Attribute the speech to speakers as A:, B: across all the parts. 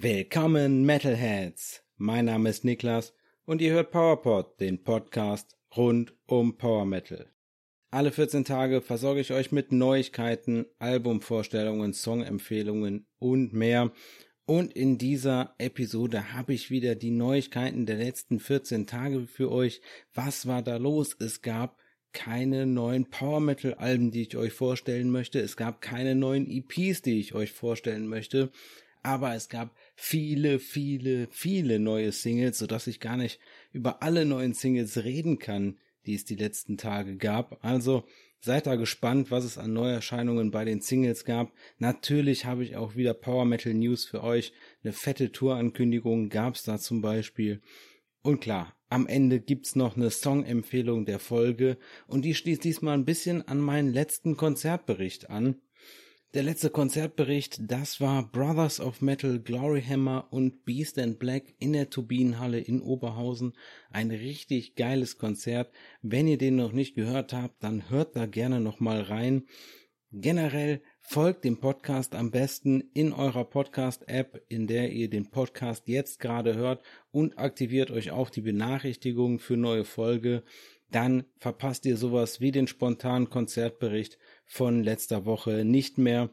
A: Willkommen Metalheads! Mein Name ist Niklas und ihr hört PowerPod, den Podcast rund um Power Metal. Alle 14 Tage versorge ich euch mit Neuigkeiten, Albumvorstellungen, Songempfehlungen und mehr. Und in dieser Episode habe ich wieder die Neuigkeiten der letzten 14 Tage für euch. Was war da los? Es gab keine neuen Power Metal Alben, die ich euch vorstellen möchte. Es gab keine neuen EPs, die ich euch vorstellen möchte aber es gab viele, viele, viele neue Singles, sodass ich gar nicht über alle neuen Singles reden kann, die es die letzten Tage gab. Also seid da gespannt, was es an Neuerscheinungen bei den Singles gab. Natürlich habe ich auch wieder Power Metal News für euch. Eine fette Tourankündigung gab's da zum Beispiel. Und klar, am Ende gibt's noch eine Songempfehlung der Folge und die schließt diesmal ein bisschen an meinen letzten Konzertbericht an. Der letzte Konzertbericht, das war Brothers of Metal, Gloryhammer und Beast and Black in der Turbinenhalle in Oberhausen. Ein richtig geiles Konzert. Wenn ihr den noch nicht gehört habt, dann hört da gerne nochmal rein. Generell folgt dem Podcast am besten in eurer Podcast-App, in der ihr den Podcast jetzt gerade hört und aktiviert euch auch die Benachrichtigungen für neue Folge. Dann verpasst ihr sowas wie den spontanen Konzertbericht von letzter Woche nicht mehr.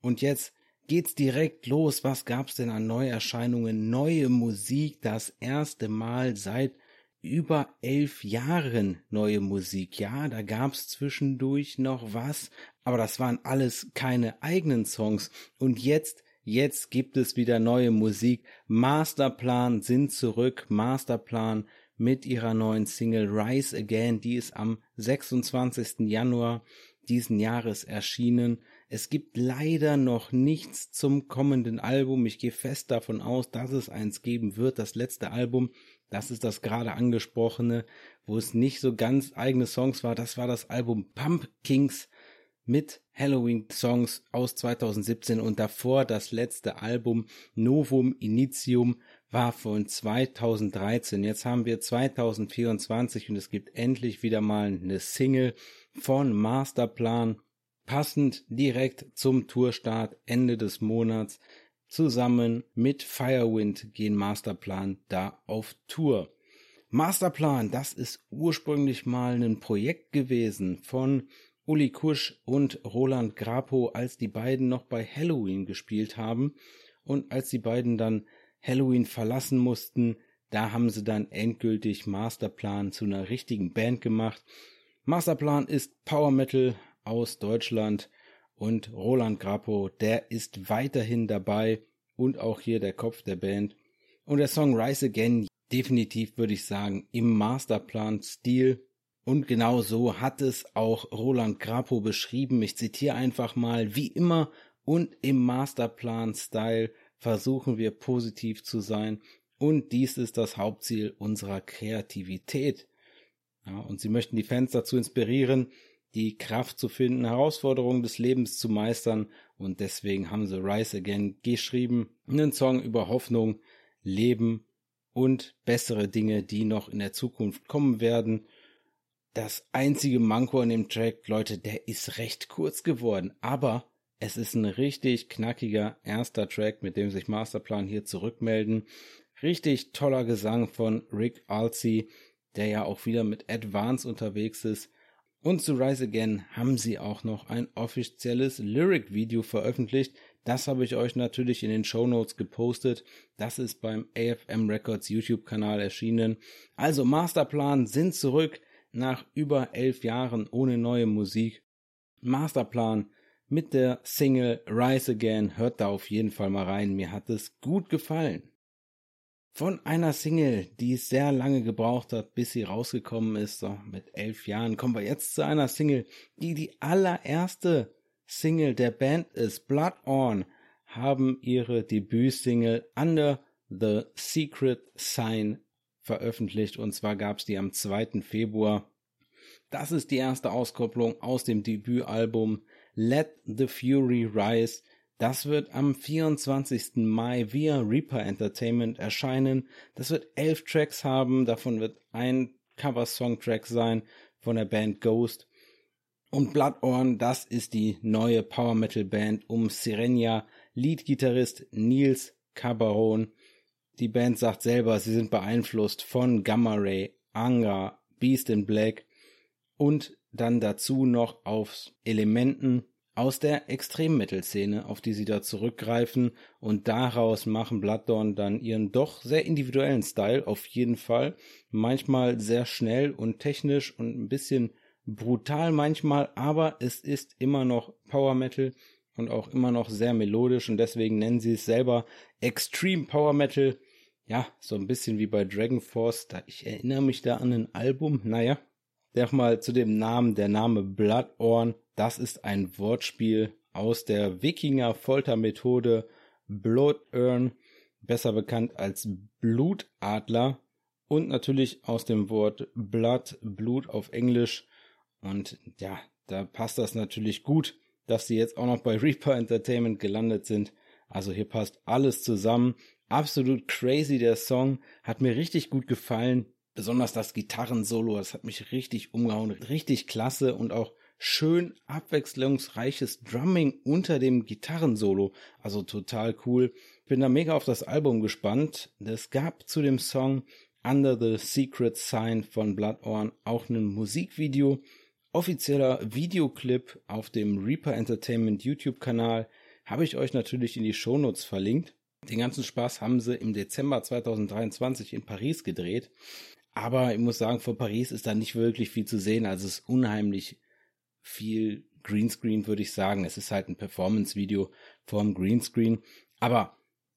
A: Und jetzt geht's direkt los. Was gab's denn an Neuerscheinungen? Neue Musik, das erste Mal seit über elf Jahren neue Musik. Ja, da gab's zwischendurch noch was, aber das waren alles keine eigenen Songs. Und jetzt, jetzt gibt es wieder neue Musik. Masterplan sind zurück. Masterplan mit ihrer neuen Single Rise Again, die ist am 26. Januar diesen Jahres erschienen. Es gibt leider noch nichts zum kommenden Album. Ich gehe fest davon aus, dass es eins geben wird. Das letzte Album, das ist das gerade angesprochene, wo es nicht so ganz eigene Songs war. Das war das Album Pumpkins mit Halloween-Songs aus 2017 und davor das letzte Album Novum Initium war von 2013. Jetzt haben wir 2024 und es gibt endlich wieder mal eine Single von Masterplan, passend direkt zum Tourstart Ende des Monats. Zusammen mit Firewind gehen Masterplan da auf Tour. Masterplan, das ist ursprünglich mal ein Projekt gewesen von Uli Kusch und Roland Grapo, als die beiden noch bei Halloween gespielt haben und als die beiden dann Halloween verlassen mussten, da haben sie dann endgültig Masterplan zu einer richtigen Band gemacht Masterplan ist Power Metal aus Deutschland und Roland Grappo, der ist weiterhin dabei und auch hier der Kopf der Band. Und der Song Rise Again, definitiv würde ich sagen, im Masterplan-Stil. Und genau so hat es auch Roland Grappo beschrieben. Ich zitiere einfach mal, wie immer und im Masterplan-Style versuchen wir positiv zu sein. Und dies ist das Hauptziel unserer Kreativität. Ja, und sie möchten die Fans dazu inspirieren, die Kraft zu finden, Herausforderungen des Lebens zu meistern. Und deswegen haben sie Rise Again geschrieben. Einen Song über Hoffnung, Leben und bessere Dinge, die noch in der Zukunft kommen werden. Das einzige Manko an dem Track, Leute, der ist recht kurz geworden. Aber es ist ein richtig knackiger erster Track, mit dem sich Masterplan hier zurückmelden. Richtig toller Gesang von Rick Alsey der ja auch wieder mit Advance unterwegs ist. Und zu Rise Again haben sie auch noch ein offizielles Lyric-Video veröffentlicht. Das habe ich euch natürlich in den Show Notes gepostet. Das ist beim AFM Records YouTube-Kanal erschienen. Also Masterplan sind zurück nach über elf Jahren ohne neue Musik. Masterplan mit der Single Rise Again. Hört da auf jeden Fall mal rein. Mir hat es gut gefallen. Von einer Single, die sehr lange gebraucht hat, bis sie rausgekommen ist, so mit elf Jahren, kommen wir jetzt zu einer Single, die die allererste Single der Band ist. Blood On haben ihre Debütsingle Under the Secret Sign veröffentlicht und zwar gab's die am 2. Februar. Das ist die erste Auskopplung aus dem Debütalbum Let the Fury Rise das wird am 24. Mai via Reaper Entertainment erscheinen. Das wird elf Tracks haben, davon wird ein Cover-Song-Track sein von der Band Ghost. Und Bloodorn, das ist die neue Power Metal Band um Sirenia, Lead-Gitarrist Nils Cabaron. Die Band sagt selber, sie sind beeinflusst von Gamma Ray, Anga, Beast in Black und dann dazu noch auf Elementen aus der Extremmetal-Szene, auf die sie da zurückgreifen und daraus machen Blooddawn dann ihren doch sehr individuellen Style auf jeden Fall. Manchmal sehr schnell und technisch und ein bisschen brutal manchmal, aber es ist immer noch Power Metal und auch immer noch sehr melodisch und deswegen nennen sie es selber Extreme Power Metal. Ja, so ein bisschen wie bei Dragon Force. Da, ich erinnere mich da an ein Album. Naja, mal zu dem Namen. Der Name Bloodorn, das ist ein Wortspiel aus der Wikinger-Foltermethode Bloodurn, besser bekannt als Blutadler und natürlich aus dem Wort Blood, Blut auf Englisch. Und ja, da passt das natürlich gut, dass sie jetzt auch noch bei Reaper Entertainment gelandet sind. Also hier passt alles zusammen. Absolut crazy der Song, hat mir richtig gut gefallen. Besonders das Gitarrensolo, das hat mich richtig umgehauen. Richtig klasse und auch schön abwechslungsreiches Drumming unter dem Gitarrensolo. Also total cool. Bin da mega auf das Album gespannt. Es gab zu dem Song Under the Secret Sign von Bloodorn auch ein Musikvideo. Offizieller Videoclip auf dem Reaper Entertainment YouTube-Kanal habe ich euch natürlich in die Shownotes verlinkt. Den ganzen Spaß haben sie im Dezember 2023 in Paris gedreht. Aber ich muss sagen, vor Paris ist da nicht wirklich viel zu sehen. Also es ist unheimlich viel Greenscreen, würde ich sagen. Es ist halt ein Performance-Video vorm Greenscreen. Aber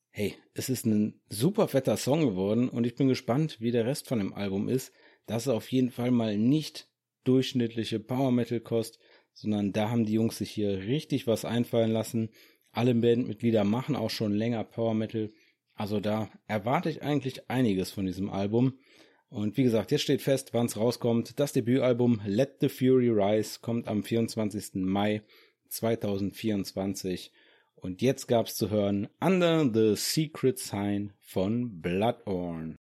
A: hey, es ist ein super fetter Song geworden und ich bin gespannt, wie der Rest von dem Album ist. Dass er auf jeden Fall mal nicht durchschnittliche Power Metal kostet, sondern da haben die Jungs sich hier richtig was einfallen lassen. Alle Bandmitglieder machen auch schon länger Power Metal. Also da erwarte ich eigentlich einiges von diesem Album. Und wie gesagt, jetzt steht fest, wann es rauskommt. Das Debütalbum Let the Fury Rise kommt am 24. Mai 2024. Und jetzt gab's zu hören Under the Secret Sign von Bloodorn.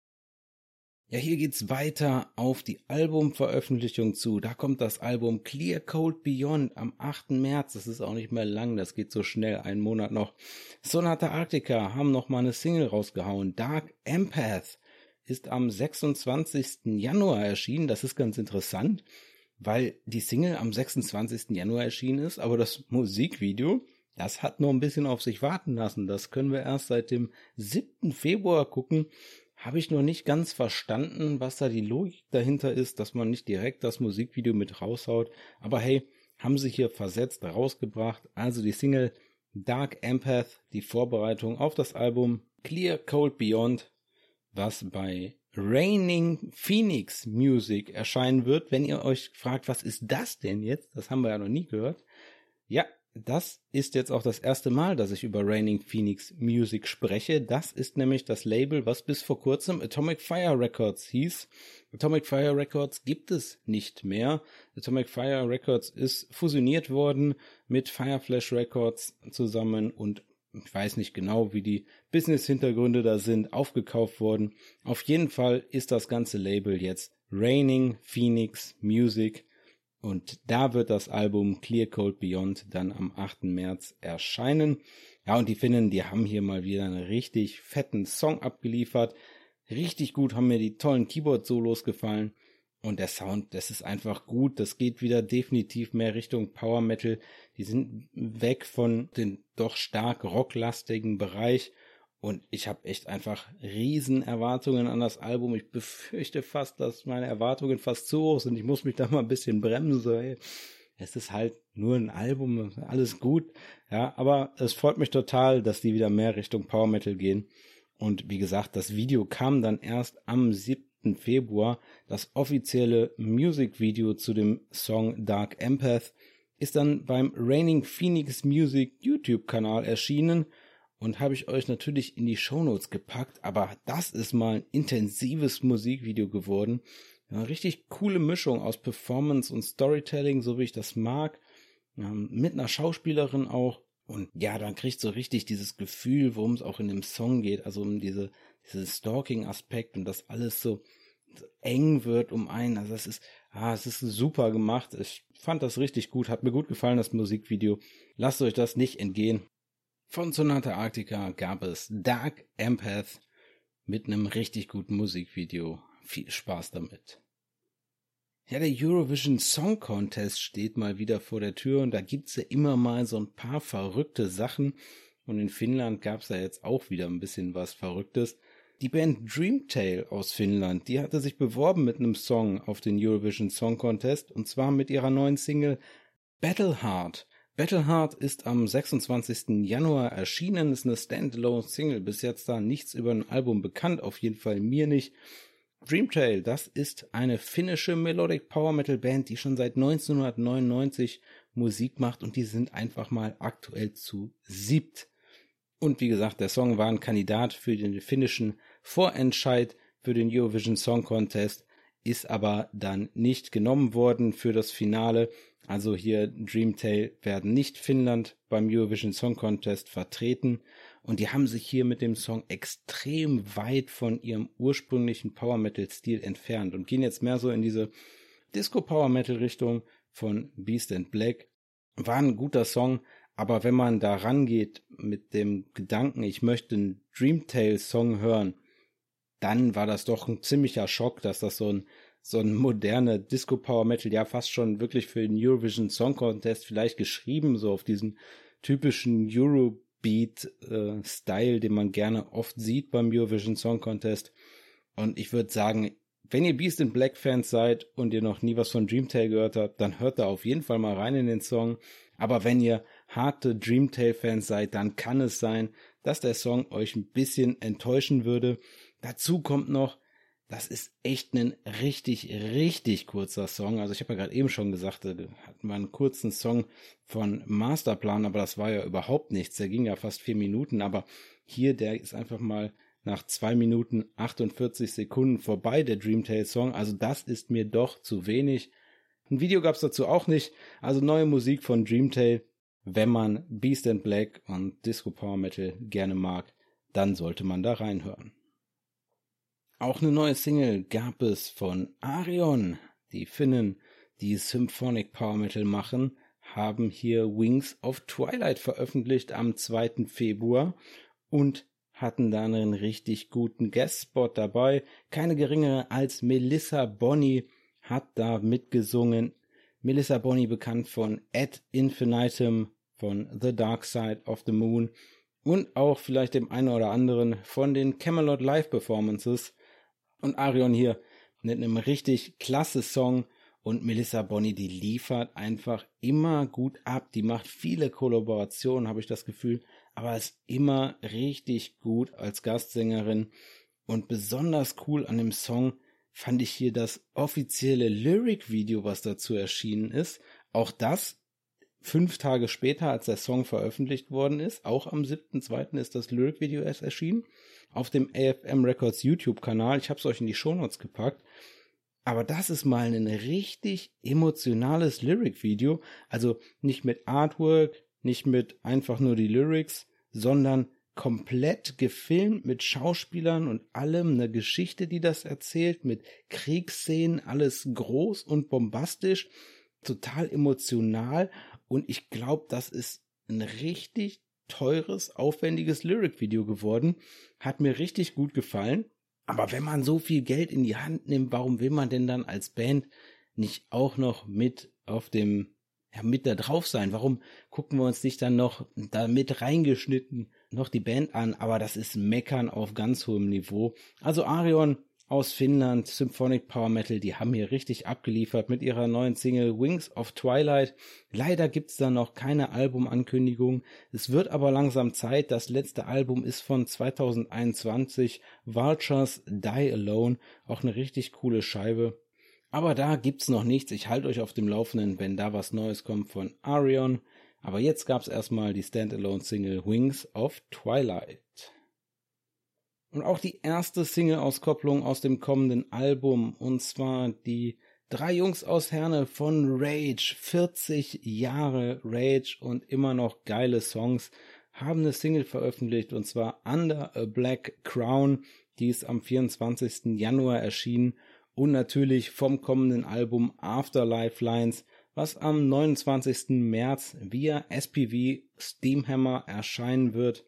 A: Ja, hier geht's weiter auf die Albumveröffentlichung zu. Da kommt das Album Clear Cold Beyond am 8. März. Das ist auch nicht mehr lang, das geht so schnell, einen Monat noch. Sonata Arctica haben noch mal eine Single rausgehauen. Dark Empath ist am 26. Januar erschienen. Das ist ganz interessant, weil die Single am 26. Januar erschienen ist, aber das Musikvideo, das hat noch ein bisschen auf sich warten lassen. Das können wir erst seit dem 7. Februar gucken. Habe ich noch nicht ganz verstanden, was da die Logik dahinter ist, dass man nicht direkt das Musikvideo mit raushaut. Aber hey, haben sie hier versetzt rausgebracht. Also die Single Dark Empath, die Vorbereitung auf das Album Clear Cold Beyond was bei Raining Phoenix Music erscheinen wird. Wenn ihr euch fragt, was ist das denn jetzt? Das haben wir ja noch nie gehört. Ja, das ist jetzt auch das erste Mal, dass ich über Raining Phoenix Music spreche. Das ist nämlich das Label, was bis vor kurzem Atomic Fire Records hieß. Atomic Fire Records gibt es nicht mehr. Atomic Fire Records ist fusioniert worden mit Fireflash Records zusammen und ich weiß nicht genau, wie die Business-Hintergründe da sind, aufgekauft worden. Auf jeden Fall ist das ganze Label jetzt Raining Phoenix Music und da wird das Album Clear Cold Beyond dann am 8. März erscheinen. Ja, und die Finnen, die haben hier mal wieder einen richtig fetten Song abgeliefert. Richtig gut haben mir die tollen Keyboard-Solos gefallen. Und der Sound, das ist einfach gut. Das geht wieder definitiv mehr Richtung Power Metal. Die sind weg von dem doch stark rocklastigen Bereich. Und ich habe echt einfach riesen Erwartungen an das Album. Ich befürchte fast, dass meine Erwartungen fast zu hoch sind. Ich muss mich da mal ein bisschen bremsen. Ey. Es ist halt nur ein Album, alles gut. Ja, aber es freut mich total, dass die wieder mehr Richtung Power Metal gehen. Und wie gesagt, das Video kam dann erst am 7. Februar. Das offizielle Musikvideo zu dem Song Dark Empath ist dann beim Raining Phoenix Music YouTube-Kanal erschienen und habe ich euch natürlich in die Shownotes gepackt, aber das ist mal ein intensives Musikvideo geworden. Ja, richtig coole Mischung aus Performance und Storytelling, so wie ich das mag, ja, mit einer Schauspielerin auch. Und ja, dann kriegt so richtig dieses Gefühl, worum es auch in dem Song geht, also um diese, diese Stalking-Aspekt und das alles so eng wird um einen. Also es ist, ah, es ist super gemacht. Ich fand das richtig gut, hat mir gut gefallen, das Musikvideo. Lasst euch das nicht entgehen. Von Sonata Arctica gab es Dark Empath mit einem richtig guten Musikvideo. Viel Spaß damit. Ja, der Eurovision Song Contest steht mal wieder vor der Tür und da gibt's ja immer mal so ein paar verrückte Sachen. Und in Finnland gab's da jetzt auch wieder ein bisschen was Verrücktes. Die Band Dreamtale aus Finnland, die hatte sich beworben mit einem Song auf den Eurovision Song Contest und zwar mit ihrer neuen Single Battleheart. Battleheart ist am 26. Januar erschienen, ist eine Standalone Single, bis jetzt da nichts über ein Album bekannt, auf jeden Fall mir nicht. Dreamtale, das ist eine finnische Melodic Power Metal Band, die schon seit 1999 Musik macht und die sind einfach mal aktuell zu siebt. Und wie gesagt, der Song war ein Kandidat für den finnischen Vorentscheid für den Eurovision Song Contest, ist aber dann nicht genommen worden für das Finale. Also hier Dreamtale werden nicht Finnland beim Eurovision Song Contest vertreten und die haben sich hier mit dem Song extrem weit von ihrem ursprünglichen Power Metal Stil entfernt und gehen jetzt mehr so in diese Disco Power Metal Richtung von Beast and Black. War ein guter Song, aber wenn man da rangeht mit dem Gedanken, ich möchte einen Dreamtale-Song hören, dann war das doch ein ziemlicher Schock, dass das so ein, so ein moderner Disco-Power-Metal, ja fast schon wirklich für den Eurovision Song Contest vielleicht geschrieben, so auf diesen typischen Eurobeat-Style, äh, den man gerne oft sieht beim Eurovision Song Contest. Und ich würde sagen, wenn ihr Beast in Black Fans seid und ihr noch nie was von Dreamtale gehört habt, dann hört da auf jeden Fall mal rein in den Song. Aber wenn ihr harte Dreamtale-Fans seid, dann kann es sein, dass der Song euch ein bisschen enttäuschen würde. Dazu kommt noch, das ist echt ein richtig, richtig kurzer Song. Also ich habe ja gerade eben schon gesagt, da hatten wir einen kurzen Song von Masterplan, aber das war ja überhaupt nichts. Der ging ja fast vier Minuten, aber hier, der ist einfach mal nach zwei Minuten 48 Sekunden vorbei, der Dreamtale Song. Also das ist mir doch zu wenig. Ein Video gab's dazu auch nicht. Also neue Musik von Dreamtale. Wenn man Beast and Black und Disco Power Metal gerne mag, dann sollte man da reinhören. Auch eine neue Single gab es von Arion. Die Finnen, die Symphonic Power Metal machen, haben hier Wings of Twilight veröffentlicht am 2. Februar und hatten da einen richtig guten Guest-Spot dabei. Keine geringere als Melissa Bonny hat da mitgesungen. Melissa Bonny bekannt von Ad Infinitum, von The Dark Side of the Moon und auch vielleicht dem einen oder anderen von den Camelot Live Performances. Und Arion hier mit einem richtig klasse Song und Melissa Bonny, die liefert einfach immer gut ab. Die macht viele Kollaborationen, habe ich das Gefühl, aber ist immer richtig gut als Gastsängerin. Und besonders cool an dem Song fand ich hier das offizielle Lyric-Video, was dazu erschienen ist. Auch das fünf Tage später, als der Song veröffentlicht worden ist. Auch am 7.2. ist das Lyric-Video erst erschienen. Auf dem AFM Records YouTube-Kanal. Ich habe es euch in die Shownotes gepackt. Aber das ist mal ein richtig emotionales Lyric-Video. Also nicht mit Artwork, nicht mit einfach nur die Lyrics, sondern komplett gefilmt mit Schauspielern und allem, eine Geschichte, die das erzählt, mit Kriegsszenen, alles groß und bombastisch, total emotional und ich glaube, das ist ein richtig teures, aufwendiges Lyric-Video geworden. Hat mir richtig gut gefallen. Aber wenn man so viel Geld in die Hand nimmt, warum will man denn dann als Band nicht auch noch mit auf dem ja, mit da drauf sein. Warum gucken wir uns nicht dann noch da mit reingeschnitten noch die Band an? Aber das ist Meckern auf ganz hohem Niveau. Also Arion aus Finnland, Symphonic Power Metal, die haben hier richtig abgeliefert mit ihrer neuen Single Wings of Twilight. Leider gibt's da noch keine Albumankündigung. Es wird aber langsam Zeit. Das letzte Album ist von 2021, Vultures Die Alone. Auch eine richtig coole Scheibe. Aber da gibt's noch nichts. Ich halte euch auf dem Laufenden, wenn da was Neues kommt von Arion. Aber jetzt gab's erstmal die Standalone-Single Wings of Twilight. Und auch die erste Single-Auskopplung aus dem kommenden Album, und zwar die drei Jungs aus Herne von Rage, 40 Jahre Rage und immer noch geile Songs, haben eine Single veröffentlicht, und zwar Under a Black Crown, die ist am 24. Januar erschienen und natürlich vom kommenden Album Afterlife Lines, was am 29. März via SPV Steamhammer erscheinen wird.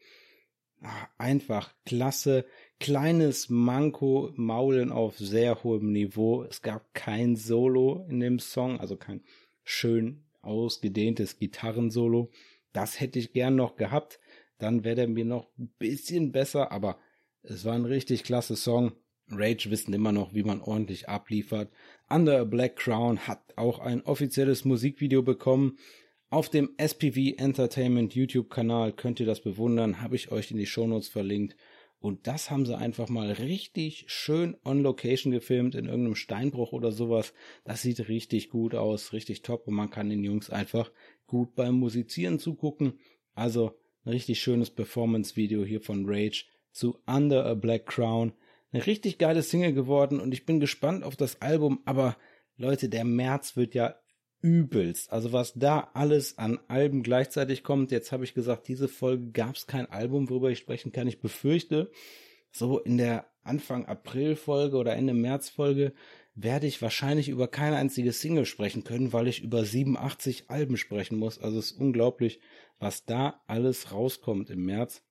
A: Einfach klasse, kleines Manko, Maulen auf sehr hohem Niveau. Es gab kein Solo in dem Song, also kein schön ausgedehntes Gitarrensolo. Das hätte ich gern noch gehabt. Dann wäre der mir noch ein bisschen besser, aber es war ein richtig klasse Song. Rage wissen immer noch, wie man ordentlich abliefert. Under a Black Crown hat auch ein offizielles Musikvideo bekommen. Auf dem SPV Entertainment YouTube-Kanal könnt ihr das bewundern, habe ich euch in die Shownotes verlinkt. Und das haben sie einfach mal richtig schön on Location gefilmt, in irgendeinem Steinbruch oder sowas. Das sieht richtig gut aus, richtig top und man kann den Jungs einfach gut beim Musizieren zugucken. Also ein richtig schönes Performance-Video hier von Rage zu Under a Black Crown. Eine richtig geile Single geworden und ich bin gespannt auf das Album, aber Leute, der März wird ja übelst. Also was da alles an Alben gleichzeitig kommt. Jetzt habe ich gesagt, diese Folge gab es kein Album, worüber ich sprechen kann. Ich befürchte, so in der Anfang April Folge oder Ende März Folge werde ich wahrscheinlich über keine einzige Single sprechen können, weil ich über 87 Alben sprechen muss. Also es ist unglaublich, was da alles rauskommt im März.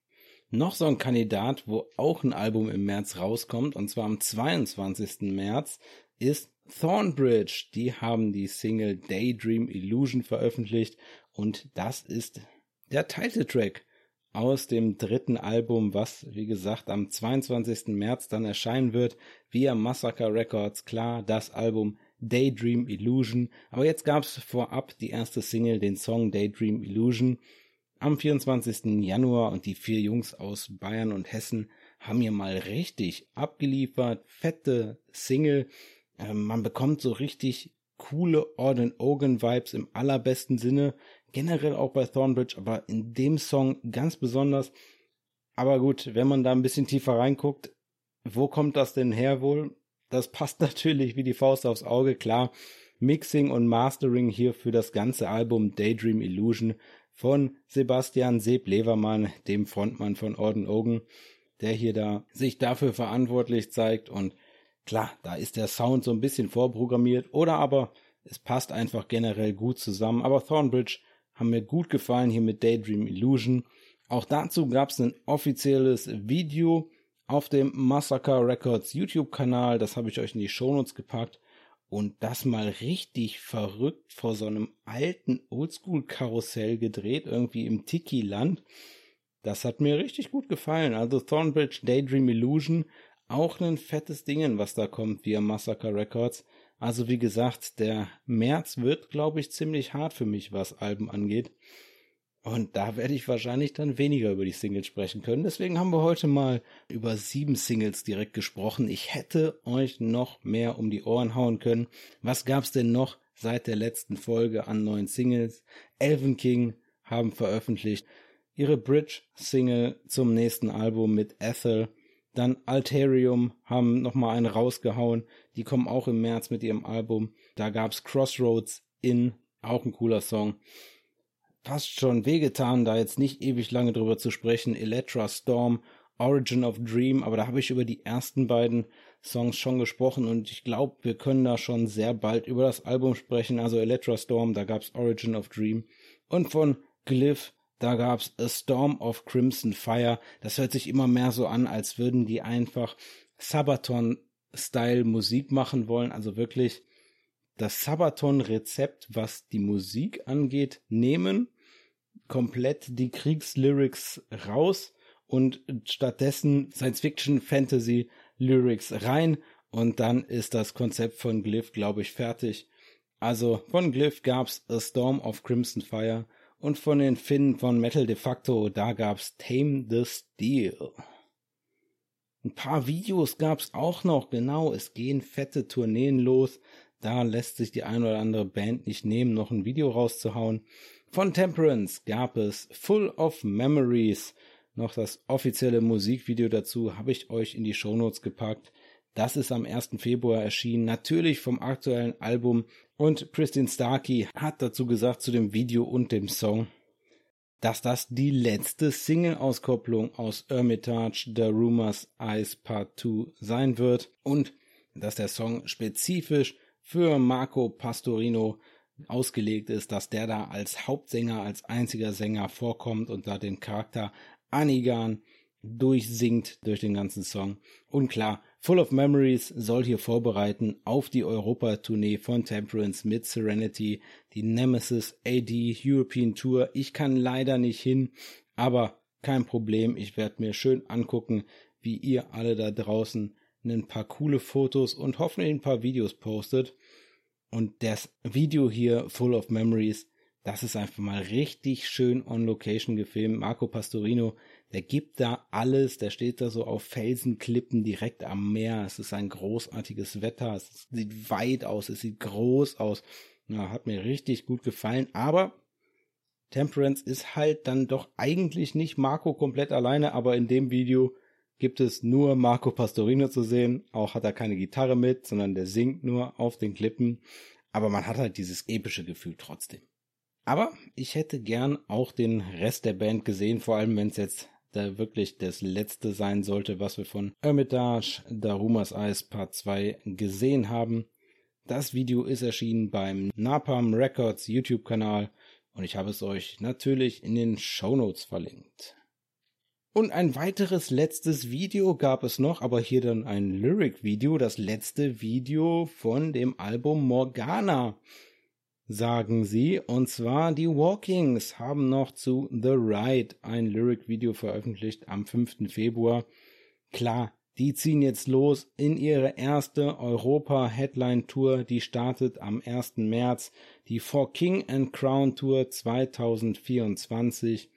A: Noch so ein Kandidat, wo auch ein Album im März rauskommt, und zwar am 22. März, ist Thornbridge. Die haben die Single Daydream Illusion veröffentlicht und das ist der Titeltrack aus dem dritten Album, was wie gesagt am 22. März dann erscheinen wird via Massacre Records. Klar, das Album Daydream Illusion. Aber jetzt gab's vorab die erste Single, den Song Daydream Illusion am 24. Januar und die vier Jungs aus Bayern und Hessen haben hier mal richtig abgeliefert. Fette Single. Ähm, man bekommt so richtig coole Orden Ogan Vibes im allerbesten Sinne. Generell auch bei Thornbridge, aber in dem Song ganz besonders. Aber gut, wenn man da ein bisschen tiefer reinguckt, wo kommt das denn her wohl? Das passt natürlich wie die Faust aufs Auge, klar. Mixing und Mastering hier für das ganze Album Daydream Illusion von Sebastian Seb Levermann, dem Frontmann von Orden Ogen, der hier da sich dafür verantwortlich zeigt und klar, da ist der Sound so ein bisschen vorprogrammiert oder aber es passt einfach generell gut zusammen, aber Thornbridge haben mir gut gefallen hier mit Daydream Illusion. Auch dazu gab es ein offizielles Video auf dem Massacre Records YouTube-Kanal, das habe ich euch in die Shownotes gepackt und das mal richtig verrückt vor so einem alten Oldschool-Karussell gedreht, irgendwie im Tiki-Land. Das hat mir richtig gut gefallen. Also Thornbridge Daydream Illusion, auch ein fettes Ding, was da kommt via Massacre Records. Also wie gesagt, der März wird, glaube ich, ziemlich hart für mich, was Alben angeht. Und da werde ich wahrscheinlich dann weniger über die Singles sprechen können. Deswegen haben wir heute mal über sieben Singles direkt gesprochen. Ich hätte euch noch mehr um die Ohren hauen können. Was gab's denn noch seit der letzten Folge an neuen Singles? Elven King haben veröffentlicht ihre Bridge-Single zum nächsten Album mit Ethel. Dann Alterium haben nochmal einen rausgehauen. Die kommen auch im März mit ihrem Album. Da gab's Crossroads in, auch ein cooler Song fast schon wehgetan, da jetzt nicht ewig lange drüber zu sprechen. Electra Storm, Origin of Dream, aber da habe ich über die ersten beiden Songs schon gesprochen und ich glaube, wir können da schon sehr bald über das Album sprechen. Also Electra Storm, da gab's Origin of Dream und von Glyph, da gab's A Storm of Crimson Fire. Das hört sich immer mehr so an, als würden die einfach Sabaton-Style Musik machen wollen, also wirklich das Sabaton-Rezept, was die Musik angeht, nehmen komplett die Kriegslyrics raus und stattdessen Science-Fiction, Fantasy Lyrics rein und dann ist das Konzept von Glyph, glaube ich, fertig. Also von Glyph gab's A Storm of Crimson Fire und von den Finnen von Metal de facto, da gab's Tame the Steel. Ein paar Videos gab's auch noch, genau, es gehen fette Tourneen los. Da lässt sich die ein oder andere Band nicht nehmen, noch ein Video rauszuhauen. Von Temperance gab es Full of Memories. Noch das offizielle Musikvideo dazu habe ich euch in die Shownotes gepackt. Das ist am 1. Februar erschienen, natürlich vom aktuellen Album. Und Christine Starkey hat dazu gesagt zu dem Video und dem Song, dass das die letzte Single-Auskopplung aus Hermitage The Rumors Eyes Part 2 sein wird und dass der Song spezifisch für Marco Pastorino ausgelegt ist, dass der da als Hauptsänger, als einziger Sänger vorkommt und da den Charakter Anigan durchsingt durch den ganzen Song. Und klar, Full of Memories soll hier vorbereiten auf die Europa-Tournee von Temperance mit Serenity, die Nemesis AD European Tour. Ich kann leider nicht hin, aber kein Problem. Ich werde mir schön angucken, wie ihr alle da draußen ein paar coole Fotos und hoffentlich ein paar Videos postet. Und das Video hier, Full of Memories, das ist einfach mal richtig schön on Location gefilmt. Marco Pastorino, der gibt da alles, der steht da so auf Felsenklippen direkt am Meer. Es ist ein großartiges Wetter, es sieht weit aus, es sieht groß aus. Ja, hat mir richtig gut gefallen, aber Temperance ist halt dann doch eigentlich nicht Marco komplett alleine, aber in dem Video gibt es nur Marco Pastorino zu sehen. Auch hat er keine Gitarre mit, sondern der singt nur auf den Klippen. Aber man hat halt dieses epische Gefühl trotzdem. Aber ich hätte gern auch den Rest der Band gesehen, vor allem wenn es jetzt da wirklich das letzte sein sollte, was wir von Hermitage, Darumas Eyes Part 2 gesehen haben. Das Video ist erschienen beim Napalm Records YouTube-Kanal und ich habe es euch natürlich in den Show Notes verlinkt. Und ein weiteres letztes Video gab es noch, aber hier dann ein Lyric-Video, das letzte Video von dem Album Morgana, sagen sie. Und zwar die Walkings haben noch zu The Ride ein Lyric-Video veröffentlicht am 5. Februar. Klar, die ziehen jetzt los in ihre erste Europa-Headline-Tour, die startet am 1. März, die For King and Crown Tour 2024.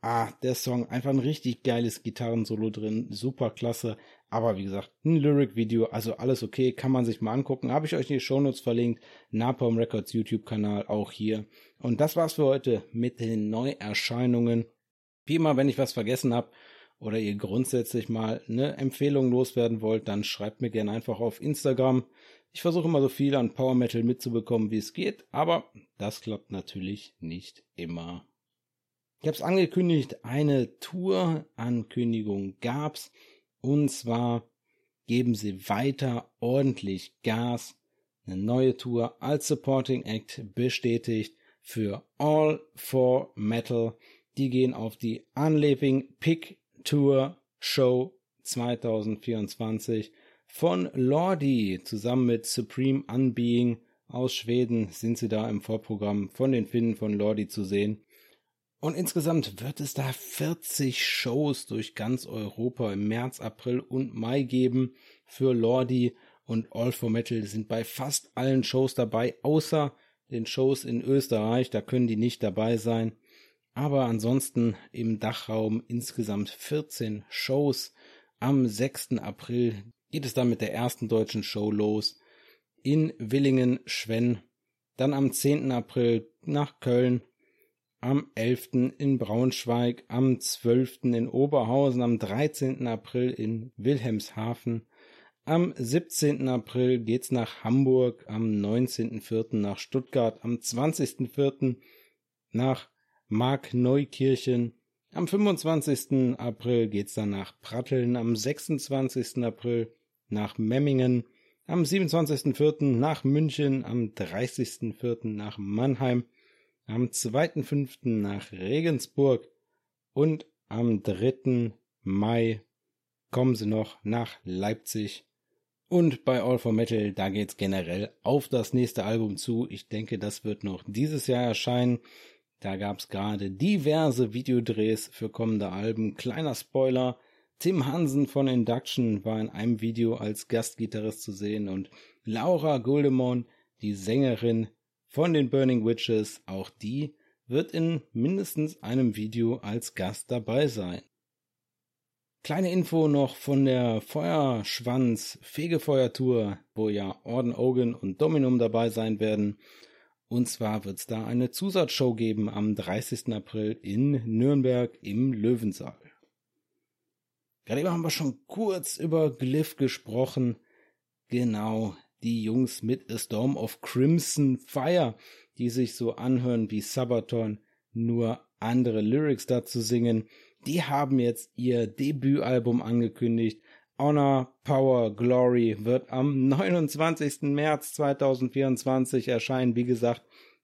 A: Ah, der Song, einfach ein richtig geiles Gitarrensolo drin, super klasse. Aber wie gesagt, ein Lyric-Video, also alles okay, kann man sich mal angucken. Habe ich euch in die Shownotes verlinkt. Napalm Records YouTube-Kanal auch hier. Und das war's für heute mit den Neuerscheinungen. Wie immer, wenn ich was vergessen habe, oder ihr grundsätzlich mal eine Empfehlung loswerden wollt, dann schreibt mir gerne einfach auf Instagram. Ich versuche immer so viel an Power Metal mitzubekommen, wie es geht, aber das klappt natürlich nicht immer. Ich habe es angekündigt, eine Tour-Ankündigung gab's und zwar geben sie weiter ordentlich Gas. Eine neue Tour als Supporting Act bestätigt für All for Metal. Die gehen auf die Unliving Pick Tour Show 2024 von Lordi zusammen mit Supreme Unbeing aus Schweden sind sie da im Vorprogramm von den Finnen von Lordi zu sehen. Und insgesamt wird es da 40 Shows durch ganz Europa im März, April und Mai geben für Lordi und All for Metal sind bei fast allen Shows dabei, außer den Shows in Österreich, da können die nicht dabei sein. Aber ansonsten im Dachraum insgesamt 14 Shows. Am 6. April geht es dann mit der ersten deutschen Show los in Willingen-Schwenn. Dann am 10. April nach Köln. Am 11. in Braunschweig. Am 12. in Oberhausen. Am 13. April in Wilhelmshaven. Am 17. April geht's nach Hamburg, am 19.04. nach Stuttgart, am 20.04. nach Mark Neukirchen. Am 25. April geht's dann nach Pratteln, am 26. April nach Memmingen, am 27.04. nach München, am 30.04. nach Mannheim, am 2.05. nach Regensburg und am 3. Mai kommen sie noch nach Leipzig. Und bei All for Metal, da geht's generell auf das nächste Album zu. Ich denke, das wird noch dieses Jahr erscheinen. Da gab es gerade diverse Videodrehs für kommende Alben. Kleiner Spoiler, Tim Hansen von Induction war in einem Video als Gastgitarrist zu sehen und Laura Guldemon, die Sängerin von den Burning Witches, auch die wird in mindestens einem Video als Gast dabei sein. Kleine Info noch von der Feuerschwanz Fegefeuertour, wo ja Orden Ogan und Dominum dabei sein werden. Und zwar wird es da eine Zusatzshow geben am 30. April in Nürnberg im Löwensaal. Gerade eben haben wir schon kurz über Glyph gesprochen. Genau, die Jungs mit A Storm of Crimson Fire, die sich so anhören wie Sabaton, nur andere Lyrics dazu singen. Die haben jetzt ihr Debütalbum angekündigt Honor, Power, Glory wird am 29. März 2024 erscheinen. Wie gesagt,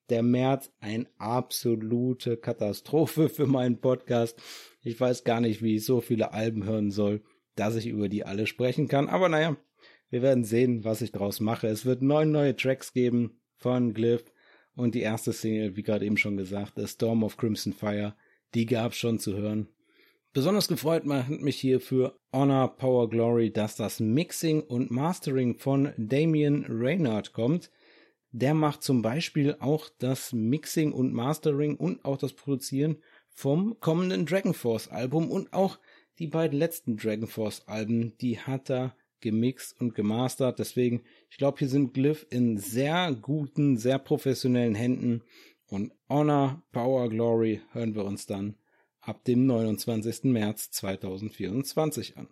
A: der März ein absolute Katastrophe für meinen Podcast. Ich weiß gar nicht, wie ich so viele Alben hören soll, dass ich über die alle sprechen kann. Aber naja, wir werden sehen, was ich daraus mache. Es wird neun neue Tracks geben von Glyph und die erste Single, wie gerade eben schon gesagt, The Storm of Crimson Fire, die gab schon zu hören. Besonders gefreut macht mich hier für Honor Power Glory, dass das Mixing und Mastering von Damien Reynard kommt. Der macht zum Beispiel auch das Mixing und Mastering und auch das Produzieren vom kommenden Dragon Force Album und auch die beiden letzten Dragon Force Alben, die hat er gemixt und gemastert. Deswegen, ich glaube, hier sind Glyph in sehr guten, sehr professionellen Händen. Und Honor, Power, Glory hören wir uns dann ab dem 29. März 2024 an.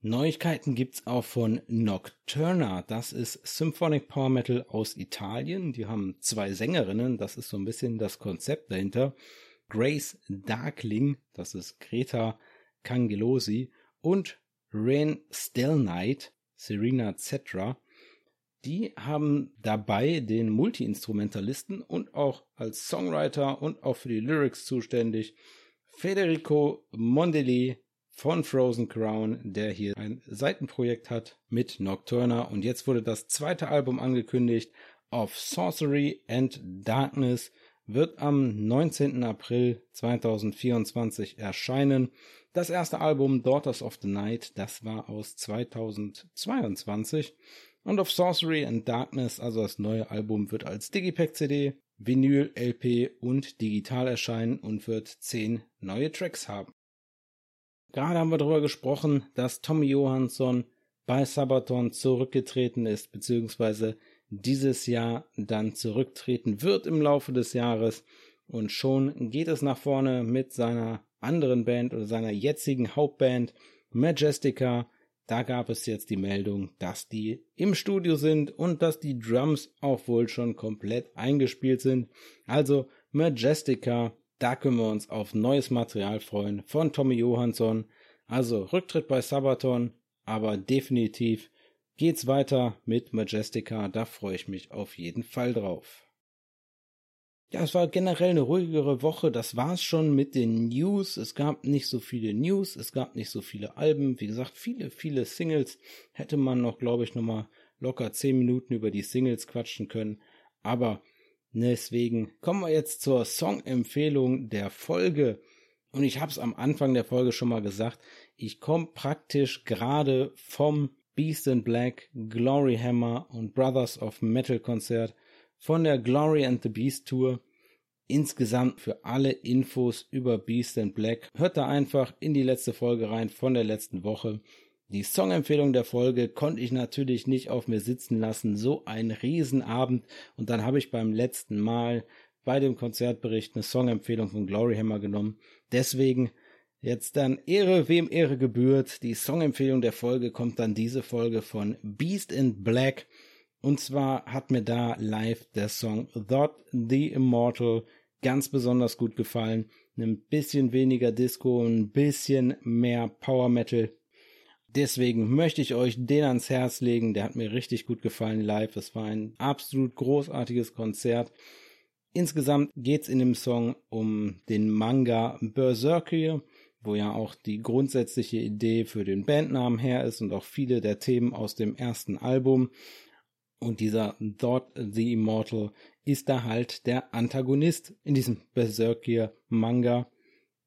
A: Neuigkeiten gibt's auch von Nocturna. Das ist Symphonic Power Metal aus Italien. Die haben zwei Sängerinnen. Das ist so ein bisschen das Konzept dahinter. Grace Darkling, das ist Greta Cangelosi und Rain Still Night, Serena Cetra, die haben dabei den Multi-Instrumentalisten und auch als Songwriter und auch für die Lyrics zuständig Federico Mondeli von Frozen Crown, der hier ein Seitenprojekt hat mit Nocturna und jetzt wurde das zweite Album angekündigt of Sorcery and Darkness wird am 19. April 2024 erscheinen. Das erste Album Daughters of the Night, das war aus 2022. Und of Sorcery and Darkness, also das neue Album, wird als Digipack CD, Vinyl, LP und digital erscheinen und wird zehn neue Tracks haben. Gerade haben wir darüber gesprochen, dass Tommy Johansson bei Sabaton zurückgetreten ist, beziehungsweise dieses Jahr dann zurücktreten wird im Laufe des Jahres. Und schon geht es nach vorne mit seiner anderen Band oder seiner jetzigen Hauptband Majestica. Da gab es jetzt die Meldung, dass die im Studio sind und dass die Drums auch wohl schon komplett eingespielt sind. Also Majestica, da können wir uns auf neues Material freuen von Tommy Johansson. Also Rücktritt bei Sabaton, aber definitiv geht's weiter mit Majestica. Da freue ich mich auf jeden Fall drauf. Ja, es war generell eine ruhigere Woche. Das war's schon mit den News. Es gab nicht so viele News, es gab nicht so viele Alben. Wie gesagt, viele, viele Singles. Hätte man noch, glaube ich, nochmal locker zehn Minuten über die Singles quatschen können. Aber deswegen kommen wir jetzt zur Songempfehlung der Folge. Und ich habe es am Anfang der Folge schon mal gesagt. Ich komme praktisch gerade vom Beast in Black, Glory Hammer und Brothers of Metal Konzert von der Glory and the Beast Tour. Insgesamt für alle Infos über Beast and Black hört da einfach in die letzte Folge rein von der letzten Woche. Die Songempfehlung der Folge konnte ich natürlich nicht auf mir sitzen lassen. So ein Riesenabend. Und dann habe ich beim letzten Mal bei dem Konzertbericht eine Songempfehlung von Gloryhammer genommen. Deswegen jetzt dann Ehre, wem Ehre gebührt. Die Songempfehlung der Folge kommt dann diese Folge von Beast in Black. Und zwar hat mir da live der Song Thought the Immortal ganz besonders gut gefallen. Ein bisschen weniger Disco, ein bisschen mehr Power Metal. Deswegen möchte ich euch den ans Herz legen. Der hat mir richtig gut gefallen live. Es war ein absolut großartiges Konzert. Insgesamt geht's in dem Song um den Manga Berserker, wo ja auch die grundsätzliche Idee für den Bandnamen her ist und auch viele der Themen aus dem ersten Album. Und dieser Thought the Immortal ist da halt der Antagonist in diesem Berserker Manga.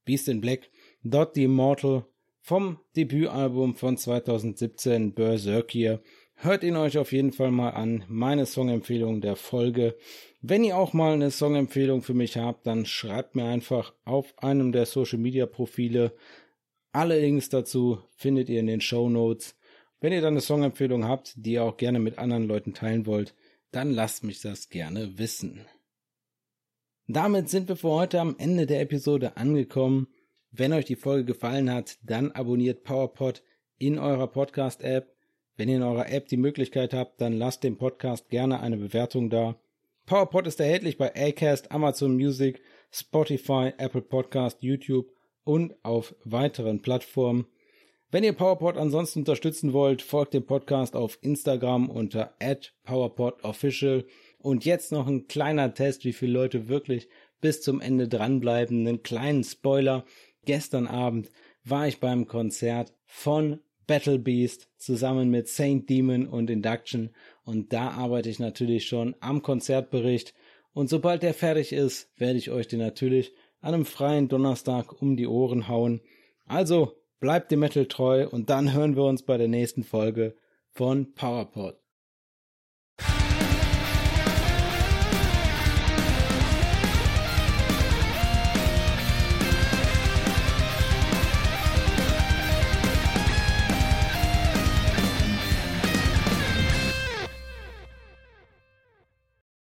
A: Beast in Black, Thought the Immortal vom Debütalbum von 2017 Berserker. Hört ihn euch auf jeden Fall mal an. Meine Songempfehlung der Folge. Wenn ihr auch mal eine Songempfehlung für mich habt, dann schreibt mir einfach auf einem der Social Media Profile. Alle Links dazu findet ihr in den Show Notes. Wenn ihr dann eine Songempfehlung habt, die ihr auch gerne mit anderen Leuten teilen wollt, dann lasst mich das gerne wissen. Damit sind wir für heute am Ende der Episode angekommen. Wenn euch die Folge gefallen hat, dann abonniert PowerPod in eurer Podcast-App. Wenn ihr in eurer App die Möglichkeit habt, dann lasst dem Podcast gerne eine Bewertung da. PowerPod ist erhältlich bei Acast, Amazon Music, Spotify, Apple Podcast, YouTube und auf weiteren Plattformen. Wenn ihr PowerPod ansonsten unterstützen wollt, folgt dem Podcast auf Instagram unter @powerpodofficial. Und jetzt noch ein kleiner Test, wie viele Leute wirklich bis zum Ende dranbleiben. Einen kleinen Spoiler. Gestern Abend war ich beim Konzert von Battle Beast zusammen mit Saint Demon und Induction und da arbeite ich natürlich schon am Konzertbericht und sobald der fertig ist, werde ich euch den natürlich an einem freien Donnerstag um die Ohren hauen. Also bleibt dem Metal treu und dann hören wir uns bei der nächsten Folge von PowerPod.